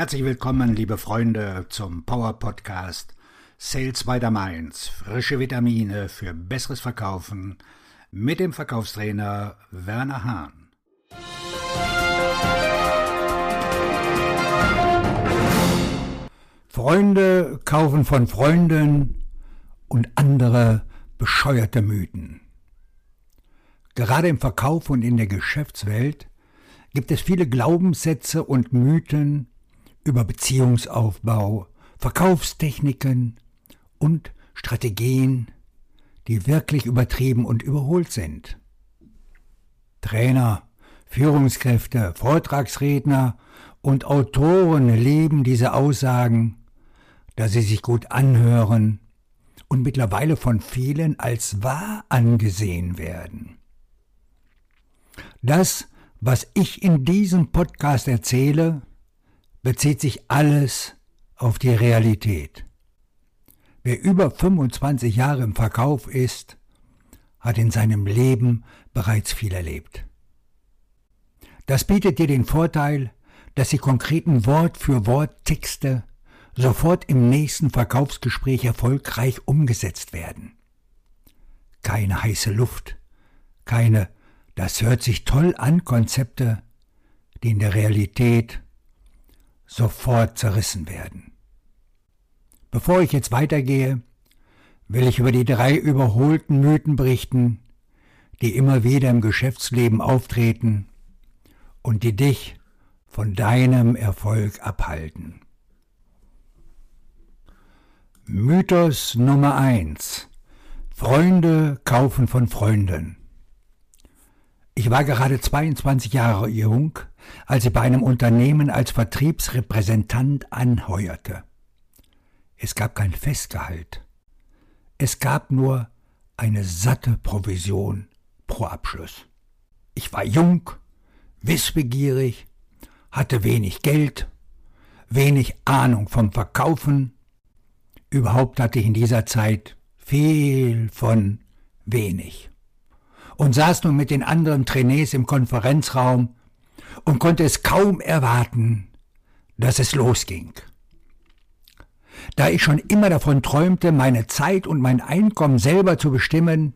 Herzlich willkommen, liebe Freunde, zum Power Podcast Sales by the Mainz. Frische Vitamine für besseres Verkaufen mit dem Verkaufstrainer Werner Hahn. Freunde kaufen von Freunden und andere bescheuerte Mythen. Gerade im Verkauf und in der Geschäftswelt gibt es viele Glaubenssätze und Mythen über Beziehungsaufbau, Verkaufstechniken und Strategien, die wirklich übertrieben und überholt sind. Trainer, Führungskräfte, Vortragsredner und Autoren leben diese Aussagen, da sie sich gut anhören und mittlerweile von vielen als wahr angesehen werden. Das, was ich in diesem Podcast erzähle, bezieht sich alles auf die Realität. Wer über 25 Jahre im Verkauf ist, hat in seinem Leben bereits viel erlebt. Das bietet dir den Vorteil, dass die konkreten Wort für Wort Texte sofort im nächsten Verkaufsgespräch erfolgreich umgesetzt werden. Keine heiße Luft, keine das hört sich toll an Konzepte, die in der Realität sofort zerrissen werden. Bevor ich jetzt weitergehe, will ich über die drei überholten Mythen berichten, die immer wieder im Geschäftsleben auftreten und die dich von deinem Erfolg abhalten. Mythos Nummer eins: Freunde kaufen von Freunden. Ich war gerade 22 Jahre jung, als ich bei einem Unternehmen als Vertriebsrepräsentant anheuerte. Es gab kein Festgehalt. Es gab nur eine satte Provision pro Abschluss. Ich war jung, wissbegierig, hatte wenig Geld, wenig Ahnung vom Verkaufen. Überhaupt hatte ich in dieser Zeit viel von wenig und saß nun mit den anderen Trainees im Konferenzraum und konnte es kaum erwarten, dass es losging. Da ich schon immer davon träumte, meine Zeit und mein Einkommen selber zu bestimmen,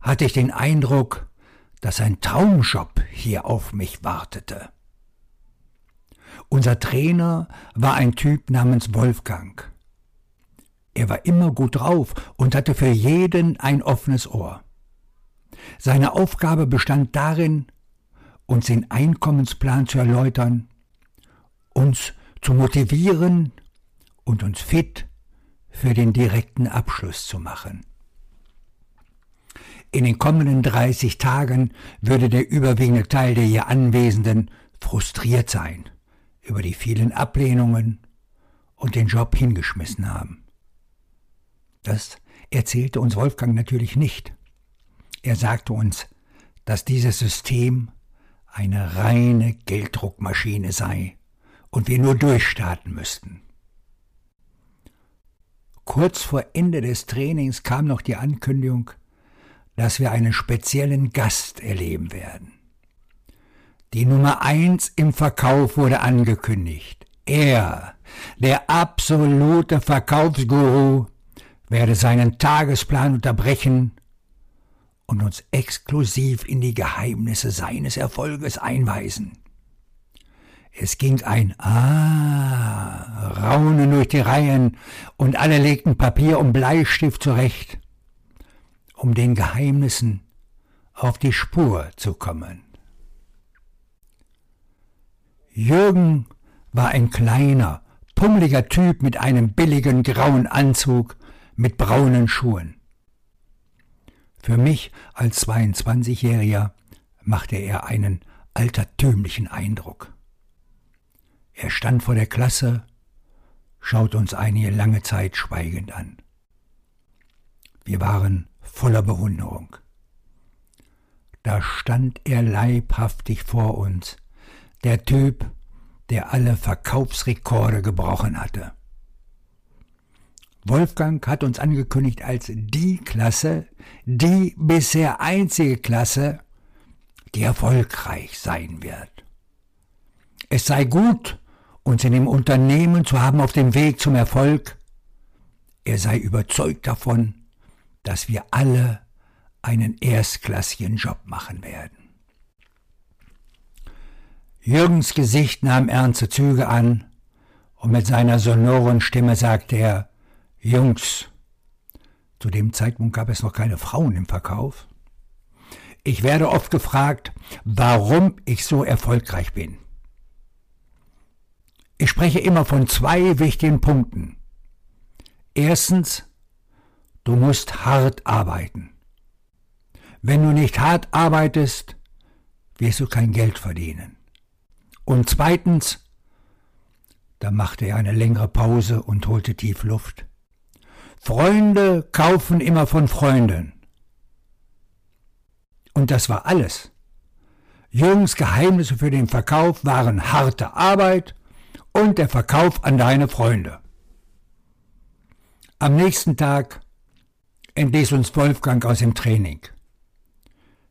hatte ich den Eindruck, dass ein Traumjob hier auf mich wartete. Unser Trainer war ein Typ namens Wolfgang. Er war immer gut drauf und hatte für jeden ein offenes Ohr. Seine Aufgabe bestand darin, uns den Einkommensplan zu erläutern, uns zu motivieren und uns fit für den direkten Abschluss zu machen. In den kommenden 30 Tagen würde der überwiegende Teil der hier Anwesenden frustriert sein über die vielen Ablehnungen und den Job hingeschmissen haben. Das erzählte uns Wolfgang natürlich nicht. Er sagte uns, dass dieses System eine reine Gelddruckmaschine sei und wir nur durchstarten müssten. Kurz vor Ende des Trainings kam noch die Ankündigung, dass wir einen speziellen Gast erleben werden. Die Nummer eins im Verkauf wurde angekündigt. Er, der absolute Verkaufsguru, werde seinen Tagesplan unterbrechen und uns exklusiv in die Geheimnisse seines Erfolges einweisen. Es ging ein Ah, Raunen durch die Reihen, und alle legten Papier und Bleistift zurecht, um den Geheimnissen auf die Spur zu kommen. Jürgen war ein kleiner, pummeliger Typ mit einem billigen grauen Anzug mit braunen Schuhen. Für mich als 22-Jähriger machte er einen altertümlichen Eindruck. Er stand vor der Klasse, schaut uns einige lange Zeit schweigend an. Wir waren voller Bewunderung. Da stand er leibhaftig vor uns, der Typ, der alle Verkaufsrekorde gebrochen hatte. Wolfgang hat uns angekündigt als die Klasse, die bisher einzige Klasse, die erfolgreich sein wird. Es sei gut uns in dem Unternehmen zu haben auf dem Weg zum Erfolg. Er sei überzeugt davon, dass wir alle einen erstklassigen Job machen werden. Jürgens Gesicht nahm ernste Züge an, und mit seiner sonoren Stimme sagte er Jungs, zu dem Zeitpunkt gab es noch keine Frauen im Verkauf. Ich werde oft gefragt, warum ich so erfolgreich bin. Ich spreche immer von zwei wichtigen Punkten. Erstens, du musst hart arbeiten. Wenn du nicht hart arbeitest, wirst du kein Geld verdienen. Und zweitens, da machte er eine längere Pause und holte tief Luft. Freunde kaufen immer von Freunden. Und das war alles. Jürgens Geheimnisse für den Verkauf waren harte Arbeit und der Verkauf an deine Freunde. Am nächsten Tag entließ uns Wolfgang aus dem Training.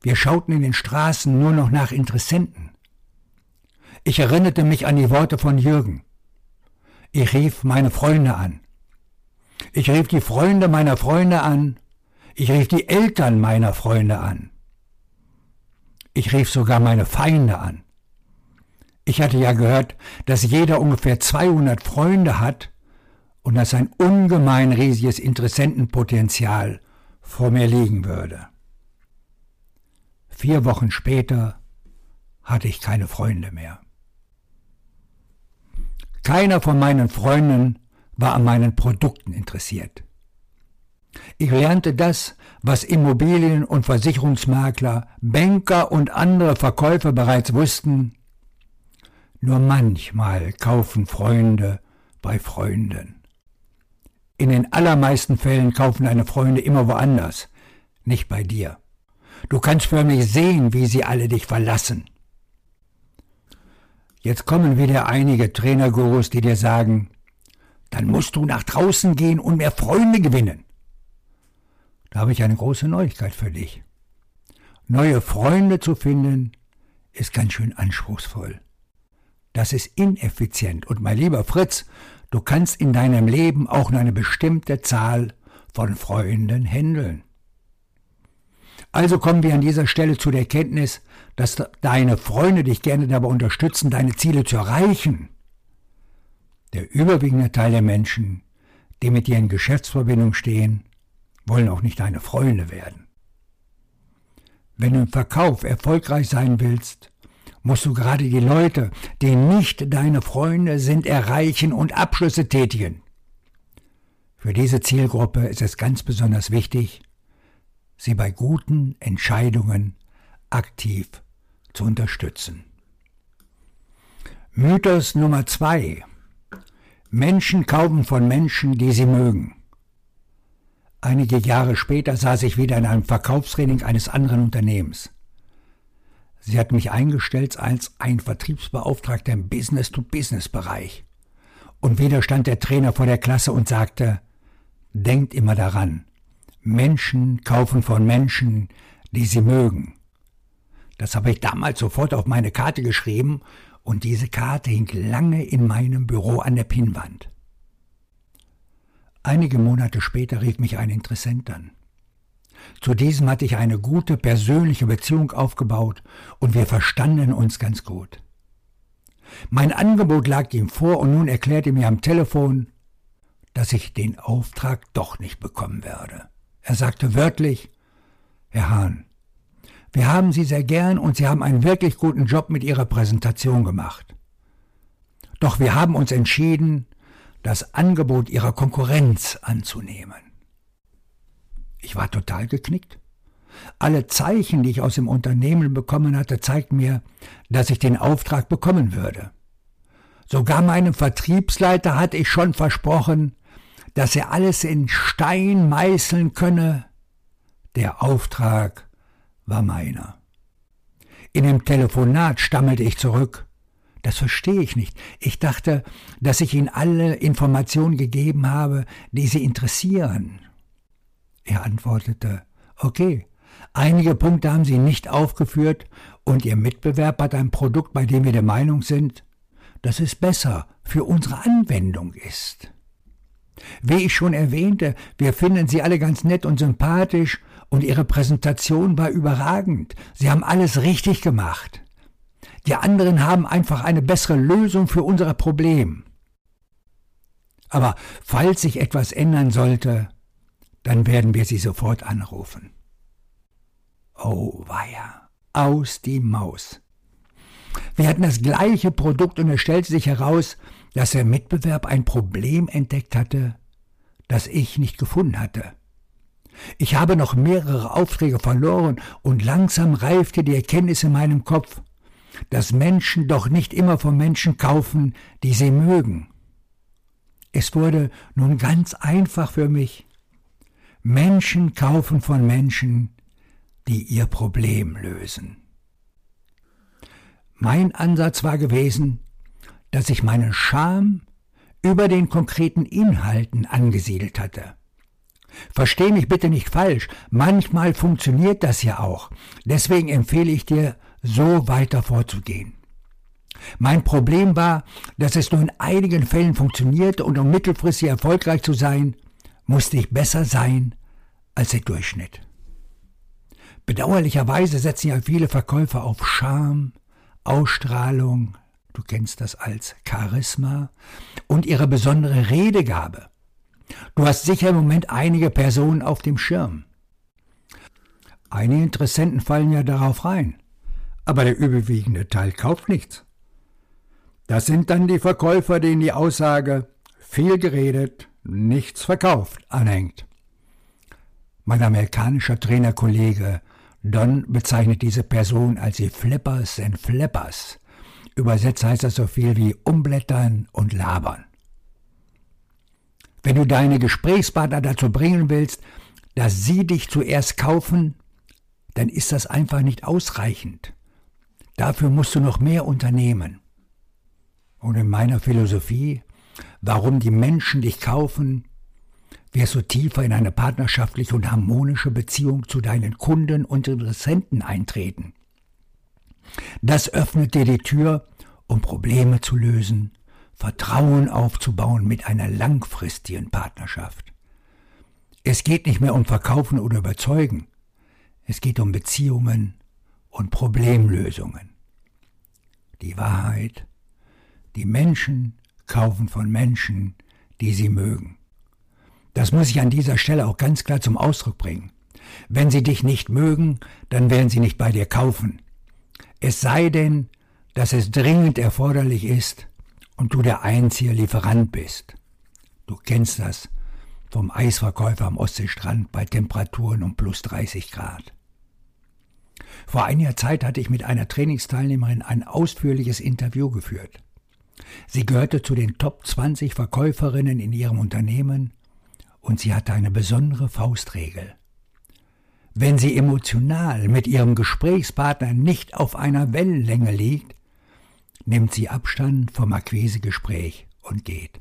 Wir schauten in den Straßen nur noch nach Interessenten. Ich erinnerte mich an die Worte von Jürgen. Ich rief meine Freunde an. Ich rief die Freunde meiner Freunde an. Ich rief die Eltern meiner Freunde an. Ich rief sogar meine Feinde an. Ich hatte ja gehört, dass jeder ungefähr 200 Freunde hat und dass ein ungemein riesiges Interessentenpotenzial vor mir liegen würde. Vier Wochen später hatte ich keine Freunde mehr. Keiner von meinen Freunden war an meinen Produkten interessiert. Ich lernte das, was Immobilien- und Versicherungsmakler, Banker und andere Verkäufer bereits wussten. Nur manchmal kaufen Freunde bei Freunden. In den allermeisten Fällen kaufen deine Freunde immer woanders, nicht bei dir. Du kannst förmlich sehen, wie sie alle dich verlassen. Jetzt kommen wieder einige Trainergurus, die dir sagen, dann musst du nach draußen gehen und mehr Freunde gewinnen. Da habe ich eine große Neuigkeit für dich. Neue Freunde zu finden, ist ganz schön anspruchsvoll. Das ist ineffizient. Und mein lieber Fritz, du kannst in deinem Leben auch nur eine bestimmte Zahl von Freunden handeln. Also kommen wir an dieser Stelle zu der Erkenntnis, dass deine Freunde dich gerne dabei unterstützen, deine Ziele zu erreichen. Der überwiegende Teil der Menschen, die mit dir in Geschäftsverbindung stehen, wollen auch nicht deine Freunde werden. Wenn du im Verkauf erfolgreich sein willst, musst du gerade die Leute, die nicht deine Freunde sind, erreichen und Abschlüsse tätigen. Für diese Zielgruppe ist es ganz besonders wichtig, sie bei guten Entscheidungen aktiv zu unterstützen. Mythos Nummer zwei. Menschen kaufen von Menschen, die sie mögen. Einige Jahre später saß ich wieder in einem Verkaufstraining eines anderen Unternehmens. Sie hat mich eingestellt als ein Vertriebsbeauftragter im Business-to-Business-Bereich. Und wieder stand der Trainer vor der Klasse und sagte, denkt immer daran, Menschen kaufen von Menschen, die sie mögen. Das habe ich damals sofort auf meine Karte geschrieben und diese Karte hing lange in meinem Büro an der Pinnwand. Einige Monate später rief mich ein Interessent an. Zu diesem hatte ich eine gute persönliche Beziehung aufgebaut und wir verstanden uns ganz gut. Mein Angebot lag ihm vor und nun erklärte mir am Telefon, dass ich den Auftrag doch nicht bekommen werde. Er sagte wörtlich, Herr Hahn, wir haben Sie sehr gern und Sie haben einen wirklich guten Job mit Ihrer Präsentation gemacht. Doch wir haben uns entschieden, das Angebot Ihrer Konkurrenz anzunehmen. Ich war total geknickt. Alle Zeichen, die ich aus dem Unternehmen bekommen hatte, zeigten mir, dass ich den Auftrag bekommen würde. Sogar meinem Vertriebsleiter hatte ich schon versprochen, dass er alles in Stein meißeln könne, der Auftrag war meiner. In dem Telefonat stammelte ich zurück. Das verstehe ich nicht. Ich dachte, dass ich Ihnen alle Informationen gegeben habe, die Sie interessieren. Er antwortete, okay, einige Punkte haben Sie nicht aufgeführt und Ihr Mitbewerb hat ein Produkt, bei dem wir der Meinung sind, das ist besser für unsere Anwendung ist. Wie ich schon erwähnte, wir finden sie alle ganz nett und sympathisch und ihre Präsentation war überragend. Sie haben alles richtig gemacht. Die anderen haben einfach eine bessere Lösung für unser Problem. Aber falls sich etwas ändern sollte, dann werden wir sie sofort anrufen. Oh weia, aus die Maus. Wir hatten das gleiche Produkt und es stellte sich heraus, dass der Mitbewerb ein Problem entdeckt hatte, das ich nicht gefunden hatte. Ich habe noch mehrere Aufträge verloren und langsam reifte die Erkenntnis in meinem Kopf, dass Menschen doch nicht immer von Menschen kaufen, die sie mögen. Es wurde nun ganz einfach für mich. Menschen kaufen von Menschen, die ihr Problem lösen. Mein Ansatz war gewesen, dass ich meinen Scham über den konkreten Inhalten angesiedelt hatte. Versteh mich bitte nicht falsch, manchmal funktioniert das ja auch. Deswegen empfehle ich dir, so weiter vorzugehen. Mein Problem war, dass es nur in einigen Fällen funktionierte und um mittelfristig erfolgreich zu sein, musste ich besser sein als der Durchschnitt. Bedauerlicherweise setzen ja viele Verkäufer auf Charme, Ausstrahlung, du kennst das als Charisma, und ihre besondere Redegabe. Du hast sicher im Moment einige Personen auf dem Schirm. Einige Interessenten fallen ja darauf rein, aber der überwiegende Teil kauft nichts. Das sind dann die Verkäufer, denen die Aussage viel geredet, nichts verkauft anhängt. Mein amerikanischer Trainerkollege Don bezeichnet diese Person als die Flippers and Flippers. Übersetzt heißt das so viel wie umblättern und labern. Wenn du deine Gesprächspartner dazu bringen willst, dass sie dich zuerst kaufen, dann ist das einfach nicht ausreichend. Dafür musst du noch mehr unternehmen. Und in meiner Philosophie, warum die Menschen dich kaufen, wirst du tiefer in eine partnerschaftliche und harmonische Beziehung zu deinen Kunden und Interessenten eintreten. Das öffnet dir die Tür, um Probleme zu lösen, Vertrauen aufzubauen mit einer langfristigen Partnerschaft. Es geht nicht mehr um Verkaufen oder Überzeugen, es geht um Beziehungen und Problemlösungen. Die Wahrheit, die Menschen kaufen von Menschen, die sie mögen. Das muss ich an dieser Stelle auch ganz klar zum Ausdruck bringen. Wenn sie dich nicht mögen, dann werden sie nicht bei dir kaufen. Es sei denn, dass es dringend erforderlich ist und du der einzige Lieferant bist. Du kennst das vom Eisverkäufer am Ostseestrand bei Temperaturen um plus 30 Grad. Vor einiger Zeit hatte ich mit einer Trainingsteilnehmerin ein ausführliches Interview geführt. Sie gehörte zu den Top 20 Verkäuferinnen in ihrem Unternehmen und sie hatte eine besondere Faustregel. Wenn sie emotional mit ihrem Gesprächspartner nicht auf einer Wellenlänge liegt, nimmt sie Abstand vom Akquisegespräch und geht.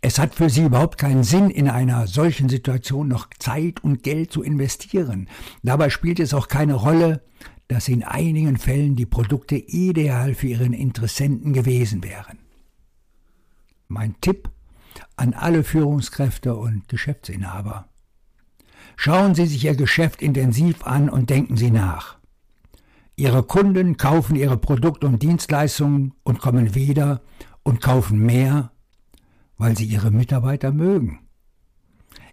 Es hat für sie überhaupt keinen Sinn, in einer solchen Situation noch Zeit und Geld zu investieren. Dabei spielt es auch keine Rolle, dass in einigen Fällen die Produkte ideal für ihren Interessenten gewesen wären. Mein Tipp an alle Führungskräfte und Geschäftsinhaber. Schauen Sie sich Ihr Geschäft intensiv an und denken Sie nach. Ihre Kunden kaufen Ihre Produkte und Dienstleistungen und kommen wieder und kaufen mehr, weil sie Ihre Mitarbeiter mögen.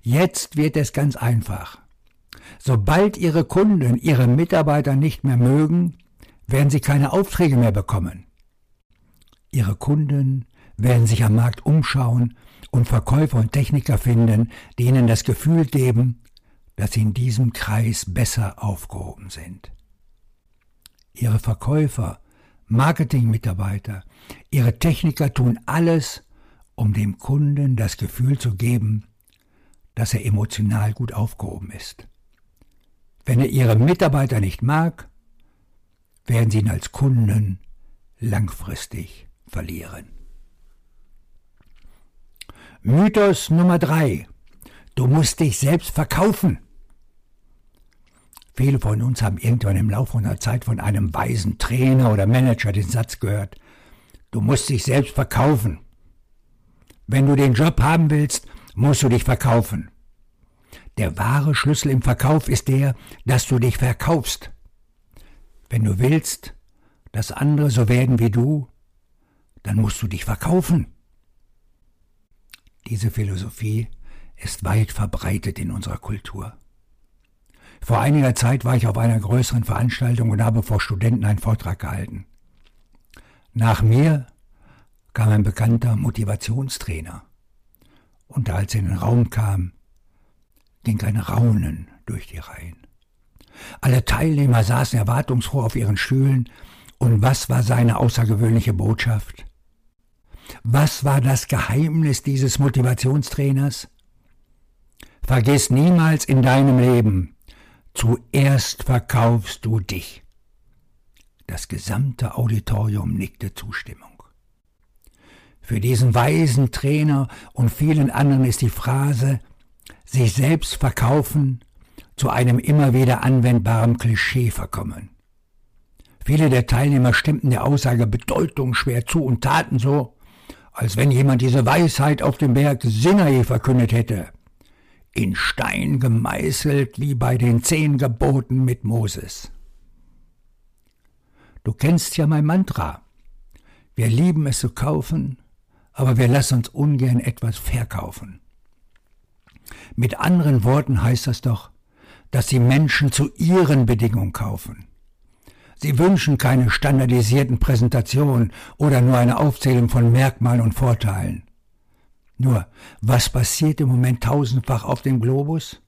Jetzt wird es ganz einfach. Sobald Ihre Kunden Ihre Mitarbeiter nicht mehr mögen, werden Sie keine Aufträge mehr bekommen. Ihre Kunden werden sich am Markt umschauen und Verkäufer und Techniker finden, die ihnen das Gefühl geben, dass sie in diesem Kreis besser aufgehoben sind. Ihre Verkäufer, Marketingmitarbeiter, ihre Techniker tun alles, um dem Kunden das Gefühl zu geben, dass er emotional gut aufgehoben ist. Wenn er ihre Mitarbeiter nicht mag, werden sie ihn als Kunden langfristig verlieren. Mythos Nummer drei. Du musst dich selbst verkaufen. Viele von uns haben irgendwann im Laufe einer Zeit von einem weisen Trainer oder Manager den Satz gehört, Du musst dich selbst verkaufen. Wenn du den Job haben willst, musst du dich verkaufen. Der wahre Schlüssel im Verkauf ist der, dass du dich verkaufst. Wenn du willst, dass andere so werden wie du, dann musst du dich verkaufen. Diese Philosophie ist weit verbreitet in unserer Kultur. Vor einiger Zeit war ich auf einer größeren Veranstaltung und habe vor Studenten einen Vortrag gehalten. Nach mir kam ein bekannter Motivationstrainer. Und als er in den Raum kam, ging ein Raunen durch die Reihen. Alle Teilnehmer saßen erwartungsfroh auf ihren Stühlen, und was war seine außergewöhnliche Botschaft? Was war das Geheimnis dieses Motivationstrainers? Vergiss niemals in deinem Leben, zuerst verkaufst du dich. Das gesamte Auditorium nickte Zustimmung. Für diesen weisen Trainer und vielen anderen ist die Phrase sich selbst verkaufen zu einem immer wieder anwendbaren Klischee verkommen. Viele der Teilnehmer stimmten der Aussage bedeutungsschwer zu und taten so, als wenn jemand diese Weisheit auf dem Berg Sinai verkündet hätte, in Stein gemeißelt wie bei den zehn Geboten mit Moses. Du kennst ja mein Mantra. Wir lieben es zu kaufen, aber wir lassen uns ungern etwas verkaufen. Mit anderen Worten heißt das doch, dass die Menschen zu ihren Bedingungen kaufen. Sie wünschen keine standardisierten Präsentationen oder nur eine Aufzählung von Merkmalen und Vorteilen. Nur, was passiert im Moment tausendfach auf dem Globus?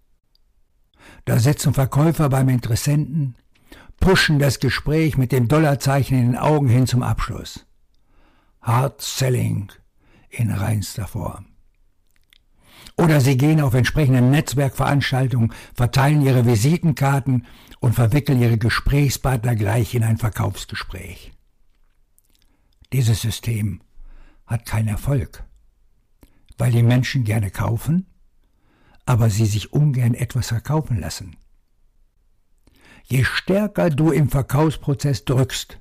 Da sitzen Verkäufer beim Interessenten, pushen das Gespräch mit dem Dollarzeichen in den Augen hin zum Abschluss. Hard Selling in reinster Form. Oder sie gehen auf entsprechende Netzwerkveranstaltungen, verteilen ihre Visitenkarten und verwickeln ihre Gesprächspartner gleich in ein Verkaufsgespräch. Dieses System hat keinen Erfolg, weil die Menschen gerne kaufen, aber sie sich ungern etwas verkaufen lassen. Je stärker du im Verkaufsprozess drückst,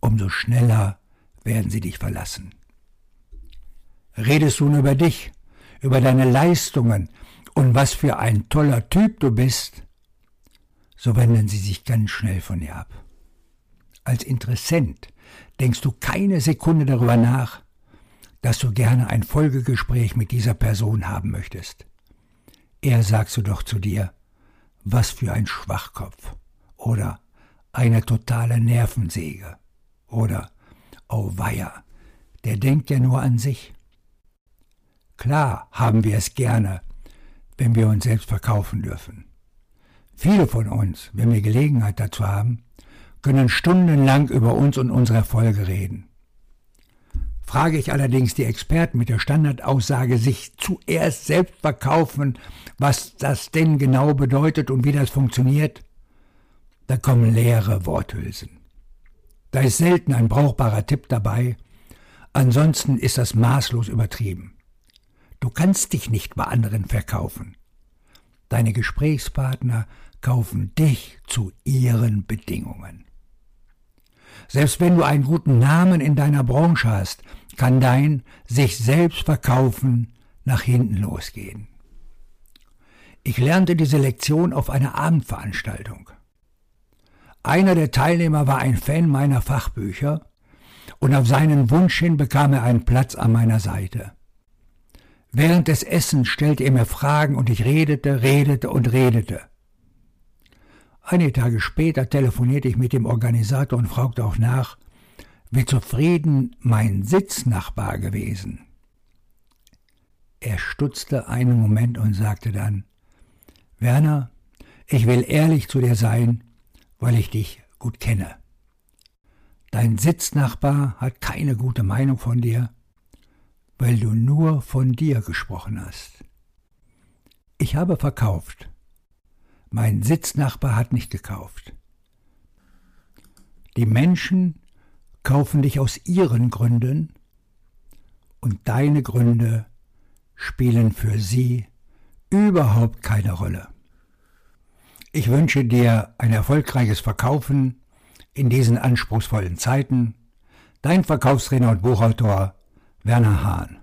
umso schneller werden sie dich verlassen. Redest du nur über dich, über deine Leistungen und was für ein toller Typ du bist, so wenden sie sich ganz schnell von dir ab. Als Interessent denkst du keine Sekunde darüber nach, dass du gerne ein Folgegespräch mit dieser Person haben möchtest. Er sagst du doch zu dir, was für ein Schwachkopf oder eine totale Nervensäge oder oh weia, der denkt ja nur an sich. Klar haben wir es gerne, wenn wir uns selbst verkaufen dürfen. Viele von uns, wenn wir Gelegenheit dazu haben, können stundenlang über uns und unsere Erfolge reden. Frage ich allerdings die Experten mit der Standardaussage, sich zuerst selbst verkaufen, was das denn genau bedeutet und wie das funktioniert, da kommen leere Worthülsen. Da ist selten ein brauchbarer Tipp dabei, ansonsten ist das maßlos übertrieben. Du kannst dich nicht bei anderen verkaufen. Deine Gesprächspartner kaufen dich zu ihren Bedingungen. Selbst wenn du einen guten Namen in deiner Branche hast, kann dein sich selbst verkaufen nach hinten losgehen. Ich lernte diese Lektion auf einer Abendveranstaltung. Einer der Teilnehmer war ein Fan meiner Fachbücher und auf seinen Wunsch hin bekam er einen Platz an meiner Seite. Während des Essens stellte er mir Fragen und ich redete, redete und redete. Einige Tage später telefonierte ich mit dem Organisator und fragte auch nach, wie zufrieden mein Sitznachbar gewesen. Er stutzte einen Moment und sagte dann, Werner, ich will ehrlich zu dir sein, weil ich dich gut kenne. Dein Sitznachbar hat keine gute Meinung von dir weil du nur von dir gesprochen hast. Ich habe verkauft. Mein Sitznachbar hat nicht gekauft. Die Menschen kaufen dich aus ihren Gründen und deine Gründe spielen für sie überhaupt keine Rolle. Ich wünsche dir ein erfolgreiches Verkaufen in diesen anspruchsvollen Zeiten. Dein Verkaufstrainer und Buchautor Werner Hahn.